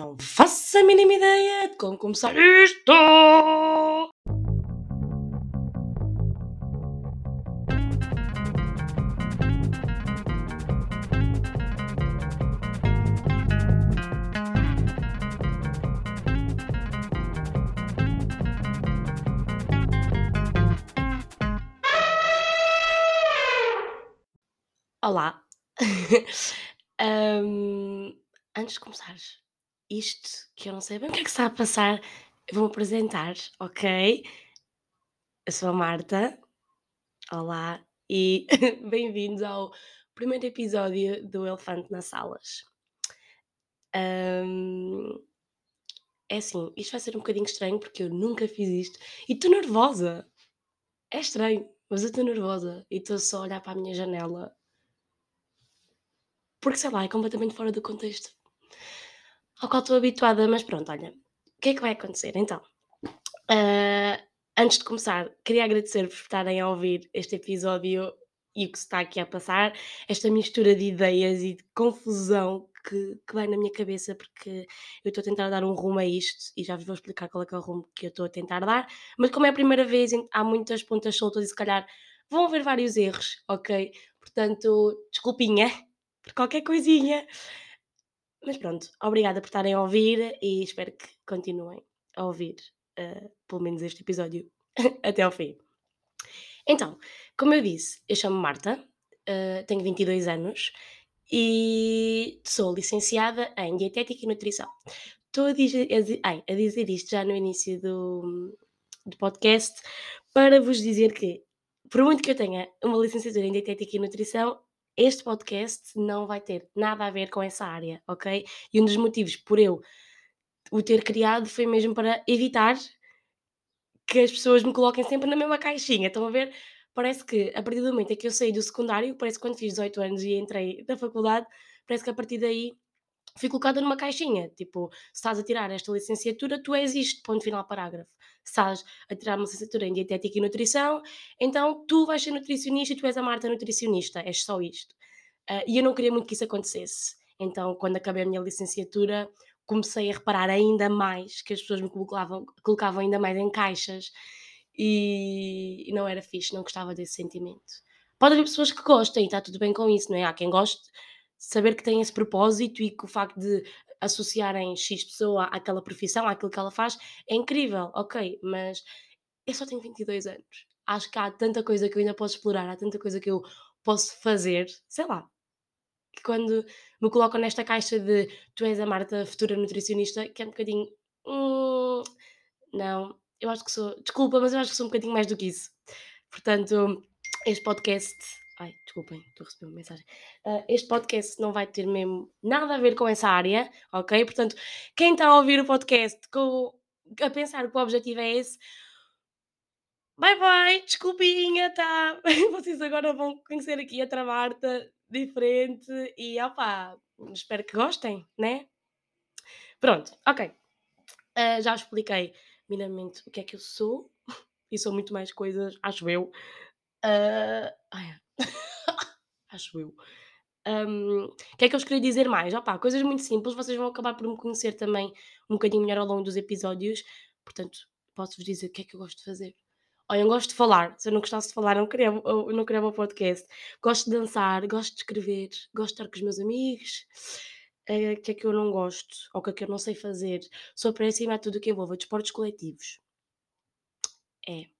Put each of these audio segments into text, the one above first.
Não faço a mínima ideia de como começar isto! Olá! Hum, antes de começares, isto que eu não sei bem o que é que está a passar, vou-me apresentar, ok? Eu sou a Marta, olá, e bem-vindos ao primeiro episódio do Elefante nas Salas. Hum, é assim, isto vai ser um bocadinho estranho porque eu nunca fiz isto e estou nervosa. É estranho, mas eu estou nervosa e estou só a olhar para a minha janela porque sei lá, é completamente fora do contexto ao qual estou habituada, mas pronto, olha, o que é que vai acontecer então? Ah, antes de começar, queria agradecer-vos por estarem a ouvir este episódio e o que se está aqui a passar, esta mistura de ideias e de confusão que, que vai na minha cabeça, porque eu estou a tentar dar um rumo a isto e já vos vou explicar qual é é o rumo que eu estou a tentar dar, mas como é a primeira vez, há muitas pontas soltas e se calhar vão haver vários erros, ok? Portanto, desculpinha por qualquer coisinha. Mas pronto, obrigada por estarem a ouvir e espero que continuem a ouvir eh, pelo menos este episódio até ao fim. Então, como eu disse, eu chamo Marta, eh, tenho 22 anos e sou licenciada em Dietética e Nutrição. Estou a dizer, a dizer isto já no início do, do podcast para vos dizer que, por muito que eu tenha uma licenciatura em Dietética e Nutrição, este podcast não vai ter nada a ver com essa área, ok? E um dos motivos por eu o ter criado foi mesmo para evitar que as pessoas me coloquem sempre na mesma caixinha. Estão a ver? Parece que a partir do momento em que eu saí do secundário, parece que quando fiz 18 anos e entrei na faculdade, parece que a partir daí fui colocada numa caixinha. Tipo, se estás a tirar esta licenciatura, tu és isto, ponto final parágrafo. Se estás a tirar uma licenciatura em Dietética e Nutrição, então tu vais ser nutricionista e tu és a Marta nutricionista, és só isto. Ah, e eu não queria muito que isso acontecesse. Então, quando acabei a minha licenciatura, comecei a reparar ainda mais que as pessoas me colocavam, colocavam ainda mais em caixas e, e não era fixe, não gostava desse sentimento. Pode haver pessoas que gostem e está tudo bem com isso, não é? Há quem goste saber que tem esse propósito e que o facto de associarem X pessoa àquela profissão, àquilo que ela faz, é incrível, ok, mas eu só tenho 22 anos. Acho que há tanta coisa que eu ainda posso explorar, há tanta coisa que eu posso fazer, sei lá, que quando me colocam nesta caixa de tu és a Marta futura nutricionista, que é um bocadinho. "Hum, não, eu acho que sou. Desculpa, mas eu acho que sou um bocadinho mais do que isso. Portanto, este podcast. Ai, desculpem, estou a receber uma mensagem. Ah, este podcast não vai ter mesmo nada a ver com essa área, ok? Portanto, quem está a ouvir o podcast com, a pensar que o objetivo é esse, Bye bye, desculpinha, tá? Vocês agora vão conhecer aqui outra Marta diferente e opá, espero que gostem, né? Pronto, ok. Ah, já expliquei minimamente o que é que eu sou e sou muito mais coisas, acho eu. Ah, ai, acho eu. Hum, o que é que eu os queria dizer mais? Opá, coisas muito simples, vocês vão acabar por me conhecer também um bocadinho melhor ao longo dos episódios, portanto, posso-vos dizer o que é que eu gosto de fazer. Olha, eu gosto de falar, se eu não gostasse de falar, não criava, eu não criava o podcast. Gosto de dançar, gosto de escrever, gosto de estar com os meus amigos. Eh, O que é que eu não gosto? Ou o que é que eu não sei fazer? Sou péssima a tudo o que envolve desportos coletivos. É.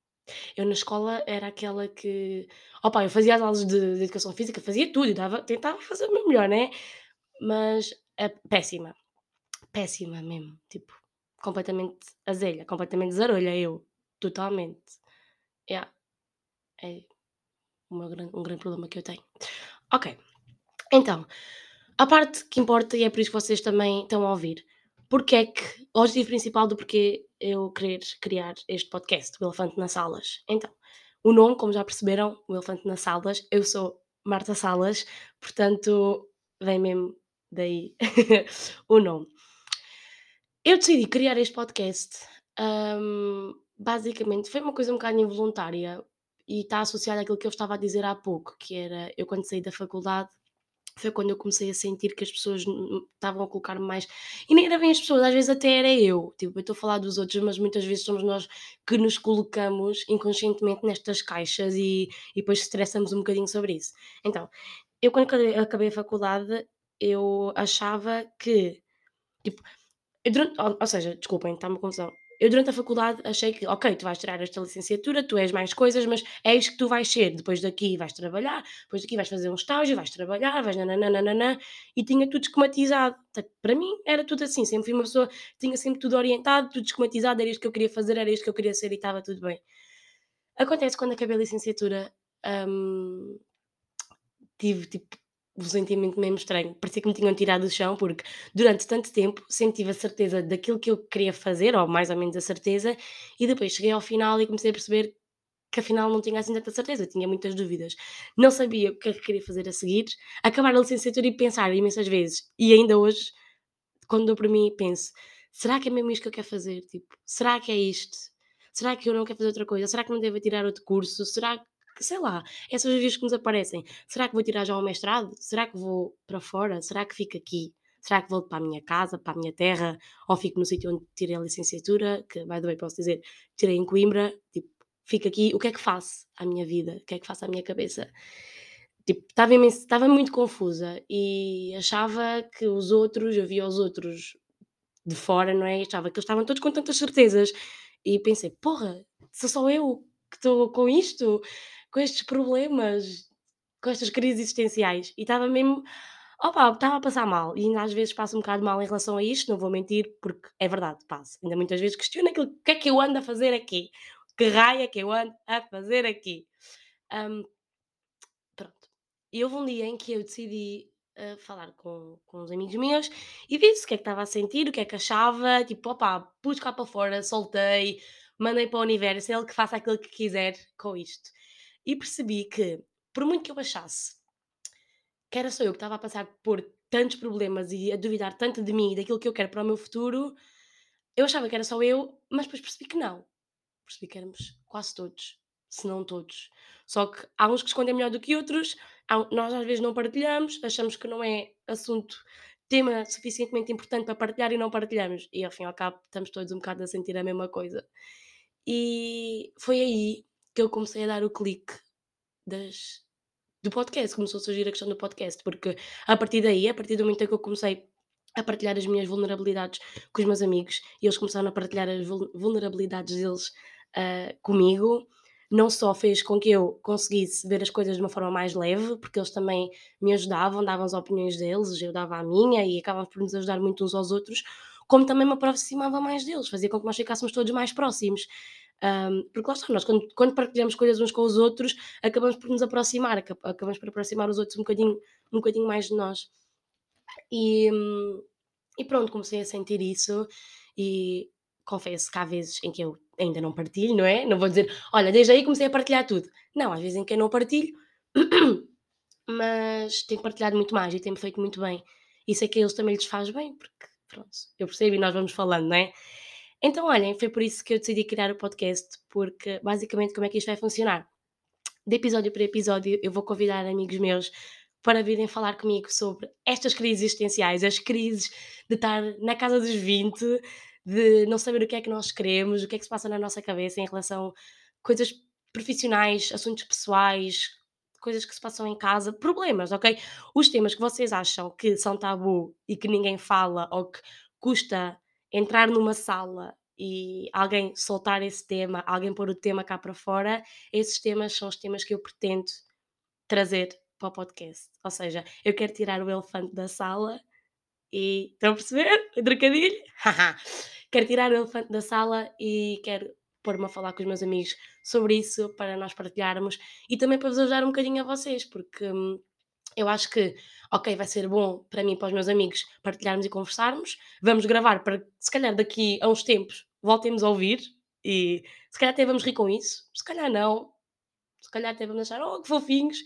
Eu na escola era aquela que. Opa, eu fazia as aulas de, de educação física, fazia tudo, dava- tentava fazer o meu melhor, né? Mas é péssima, péssima mesmo. Tipo, completamente azelha, completamente zarolha, eu. Totalmente. Yeah, é o meu gran- um grande problema que eu tenho. Ok, então, a parte que importa, e é por isso que vocês também estão a ouvir, porque é que, o objetivo principal do porquê eu querer criar este podcast, o Elefante nas Salas. Então, o nome, como já perceberam, o Elefante nas Salas, eu sou Marta Salas, portanto, vem mesmo daí o nome. Eu decidi criar este podcast, hum, basicamente, foi uma coisa um bocado involuntária e está associada àquilo que eu estava a dizer há pouco, que era eu quando saí da faculdade foi quando eu comecei a sentir que as pessoas estavam a colocar-me mais. E nem era bem as pessoas, às vezes até era eu. Tipo, eu estou a falar dos outros, mas muitas vezes somos nós que nos colocamos inconscientemente nestas caixas e, e depois estressamos um bocadinho sobre isso. Então, eu quando acabei a faculdade, eu achava que. Tipo, durante, ou, ou seja, desculpem, está uma confusão. Eu durante a faculdade achei que, ok, tu vais tirar esta licenciatura, tu és mais coisas, mas é isto que tu vais ser. Depois daqui vais trabalhar, depois daqui vais fazer um estágio, vais trabalhar, vais nananana, e tinha tudo esquematizado. Para mim era tudo assim, sempre fui uma pessoa, tinha sempre tudo orientado, tudo esquematizado, era isto que eu queria fazer, era isto que eu queria ser e estava tudo bem. Acontece quando acabei a licenciatura, hum, tive tipo um sentimento mesmo estranho. Parecia que me tinham tirado do chão, porque durante tanto tempo sempre tive a certeza daquilo que eu queria fazer, ou mais ou menos a certeza, e depois cheguei ao final e comecei a perceber que afinal não tinha assim tanta certeza, tinha muitas dúvidas. Não sabia o que é que queria fazer a seguir, acabar a licenciatura e pensar imensas vezes, e ainda hoje, quando dou para mim, penso: será que é mesmo isto que eu quero fazer? Tipo, será que é isto? Será que eu não quero fazer outra coisa? Será que não devo tirar outro curso? Será que sei lá, essas vezes que nos aparecem. Será que vou tirar já um mestrado? Será que vou para fora? Será que fico aqui? Será que volto para a minha casa, para a minha terra? Ou fico no sítio onde tirei a licenciatura? Que, by the way, posso dizer, tirei em Coimbra. Tipo, fico aqui. O que é que faço à minha vida? O que é que faço à minha cabeça? Tipo, estava, estava muito confusa e achava que os outros, eu via os outros de fora, não é? Achava que eles estavam todos com tantas certezas. E pensei, porra, sou só eu que estou com isto? Com estes problemas, com estas crises existenciais. E estava mesmo. Opa, estava a passar mal. E ainda às vezes passo um bocado mal em relação a isto, não vou mentir, porque é verdade, passo. Ainda muitas vezes questiono aquilo, o que é que eu ando a fazer aqui? Que raia que eu ando a fazer aqui? Um, pronto. E houve um dia em que eu decidi uh, falar com, com uns amigos meus e disse o que é que estava a sentir, o que é que achava, tipo, opa, pus cá para fora, soltei, mandei para o universo, ele que faça aquilo que quiser com isto e percebi que, por muito que eu achasse que era só eu que estava a passar por tantos problemas e a duvidar tanto de mim e daquilo que eu quero para o meu futuro, eu achava que era só eu, mas depois percebi que não. Percebi que éramos quase todos, se não todos. Só que há uns que escondem melhor do que outros, nós às vezes não partilhamos, achamos que não é assunto, tema suficientemente importante para partilhar e não partilhamos. E ao fim e ao cabo estamos todos um bocado a sentir a mesma coisa. E foi aí que eu comecei a dar o clique das, do podcast, começou a surgir a questão do podcast, porque a partir daí, a partir do momento em que eu comecei a partilhar as minhas vulnerabilidades com os meus amigos e eles começaram a partilhar as vulnerabilidades deles uh, comigo, não só fez com que eu conseguisse ver as coisas de uma forma mais leve, porque eles também me ajudavam, davam as opiniões deles, eu dava a minha e acabavam por nos ajudar muito uns aos outros, como também me aproximava mais deles, fazia com que nós ficássemos todos mais próximos. Um, porque lá está, nós quando, quando, partilhamos coisas uns com os outros, acabamos por nos aproximar, acabamos por aproximar os outros um bocadinho, um bocadinho mais de nós. E, e pronto, comecei a sentir isso e confesso que há vezes em que eu ainda não partilho, não é? Não vou dizer, olha, desde aí comecei a partilhar tudo. Não, às vezes em que eu não partilho, mas tenho partilhado muito mais e tenho feito muito bem. E sei que a eles também lhes faz bem, porque pronto, eu percebo e nós vamos falando, não é? Então, olhem, foi por isso que eu decidi criar o podcast, porque basicamente como é que isto vai funcionar? De episódio para episódio, eu vou convidar amigos meus para virem falar comigo sobre estas crises existenciais, as crises de estar na casa dos 20, de não saber o que é que nós queremos, o que é que se passa na nossa cabeça em relação a coisas profissionais, assuntos pessoais, coisas que se passam em casa, problemas, ok? Os temas que vocês acham que são tabu e que ninguém fala ou que custa entrar numa sala e alguém soltar esse tema, alguém pôr o tema cá para fora, esses temas são os temas que eu pretendo trazer para o podcast. Ou seja, eu quero tirar o elefante da sala e. Estão a perceber? O trocadilho? quero tirar o elefante da sala e quero pôr-me a falar com os meus amigos sobre isso para nós partilharmos e também para vos ajudar um bocadinho a vocês, porque hum, eu acho que, ok, vai ser bom para mim e para os meus amigos partilharmos e conversarmos. Vamos gravar para, se calhar, daqui a uns tempos voltemos a ouvir e se calhar até vamos rir com isso, se calhar não, se calhar até vamos achar, oh, que fofinhos.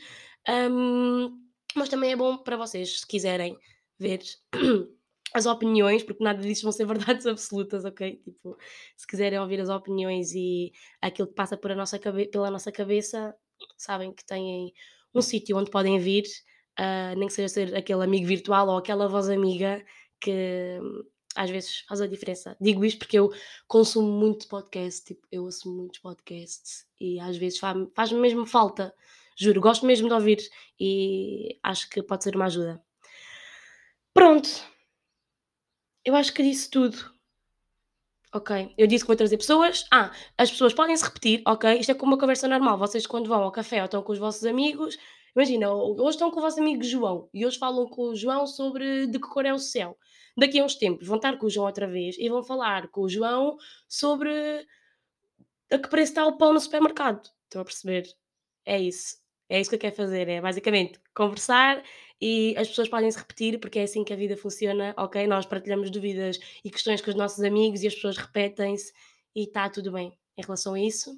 Um, mas também é bom para vocês, se quiserem ver as opiniões, porque nada disso vão ser verdades absolutas, ok? Tipo, se quiserem ouvir as opiniões e aquilo que passa por a nossa pela nossa cabeça, sabem que têm um sítio onde podem vir uh, nem que seja ser aquele amigo virtual ou aquela voz amiga que hum, às vezes faz a diferença. Digo isto porque eu consumo muito podcast, tipo, eu ouço muitos podcasts e às vezes faz-me faz mesmo falta, juro, gosto mesmo de ouvir e acho que pode ser uma ajuda. Pronto, eu acho que disse tudo. Ok, eu disse que vou trazer pessoas. Ah, as pessoas podem se repetir, ok? Isto é como uma conversa normal. Vocês, quando vão ao café ou estão com os vossos amigos, imagina, hoje estão com o vosso amigo João e hoje falam com o João sobre de que cor é o céu. Daqui a uns tempos vão estar com o João outra vez e vão falar com o João sobre a que preço está o pão no supermercado. Estão a perceber? É isso. É isso que eu quero fazer. É basicamente conversar e as pessoas podem se repetir porque é assim que a vida funciona, ok? Nós partilhamos dúvidas e questões com os nossos amigos e as pessoas repetem-se e está tudo bem em relação a isso.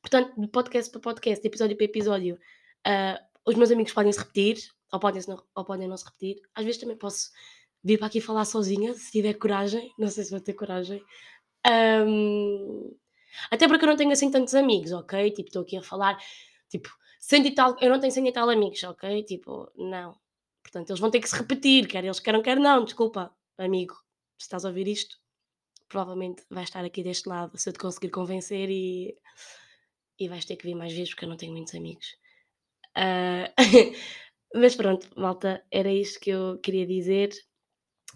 Portanto, de podcast para podcast, de episódio para episódio, uh, os meus amigos podem se repetir ou podem, não, ou podem não se repetir. Às vezes também posso vir para aqui falar sozinha, se tiver coragem. Não sei se vou ter coragem. Um, até porque eu não tenho assim tantos amigos, ok? Tipo, estou aqui a falar, tipo, cento e tal, eu não tenho cento e tal amigos, ok? Tipo, não. Portanto, eles vão ter que se repetir, quer eles queiram, quer não. Desculpa, amigo, se estás a ouvir isto, provavelmente vais estar aqui deste lado se eu te conseguir convencer e, e vais ter que vir mais vezes porque eu não tenho muitos amigos. Uh, mas pronto, malta, era isto que eu queria dizer.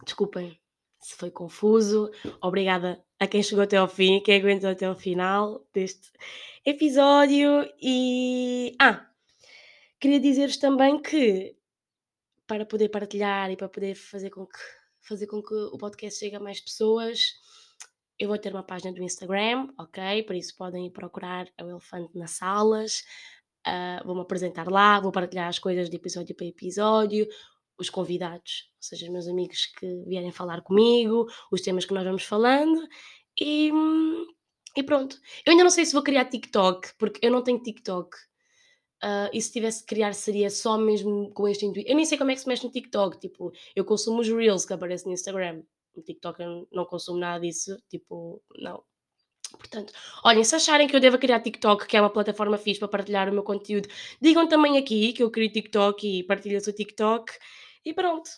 Desculpem se foi confuso. Obrigada a quem chegou até ao fim, quem aguentou até ao final deste episódio. E. Ah! Queria dizer-vos também que para poder partilhar e para poder fazer com que, fazer com que o podcast chegue a mais pessoas, eu vou ter uma página do Instagram, ok? Por isso podem procurar o Elefante nas Salas. Uh, vou-me apresentar lá, vou partilhar as coisas de episódio para episódio, os convidados, ou seja, os meus amigos que vierem falar comigo, os temas que nós vamos falando e, e pronto. Eu ainda não sei se vou criar TikTok, porque eu não tenho TikTok. Uh, e se tivesse que criar seria só mesmo com este intuito. Eu nem sei como é que se mexe no TikTok. Tipo, eu consumo os Reels que aparecem no Instagram. No TikTok eu não consumo nada disso. Tipo, não. Portanto, olhem, se acharem que eu devo criar TikTok, que é uma plataforma fixe para partilhar o meu conteúdo, digam também aqui que eu crio TikTok e partilho o TikTok. E pronto.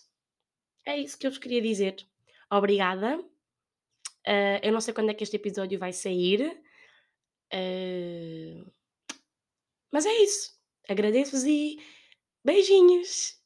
É isso que eu vos queria dizer. Obrigada. Uh, eu não sei quando é que este episódio vai sair. Uh, mas é isso. Agradeço-vos e beijinhos.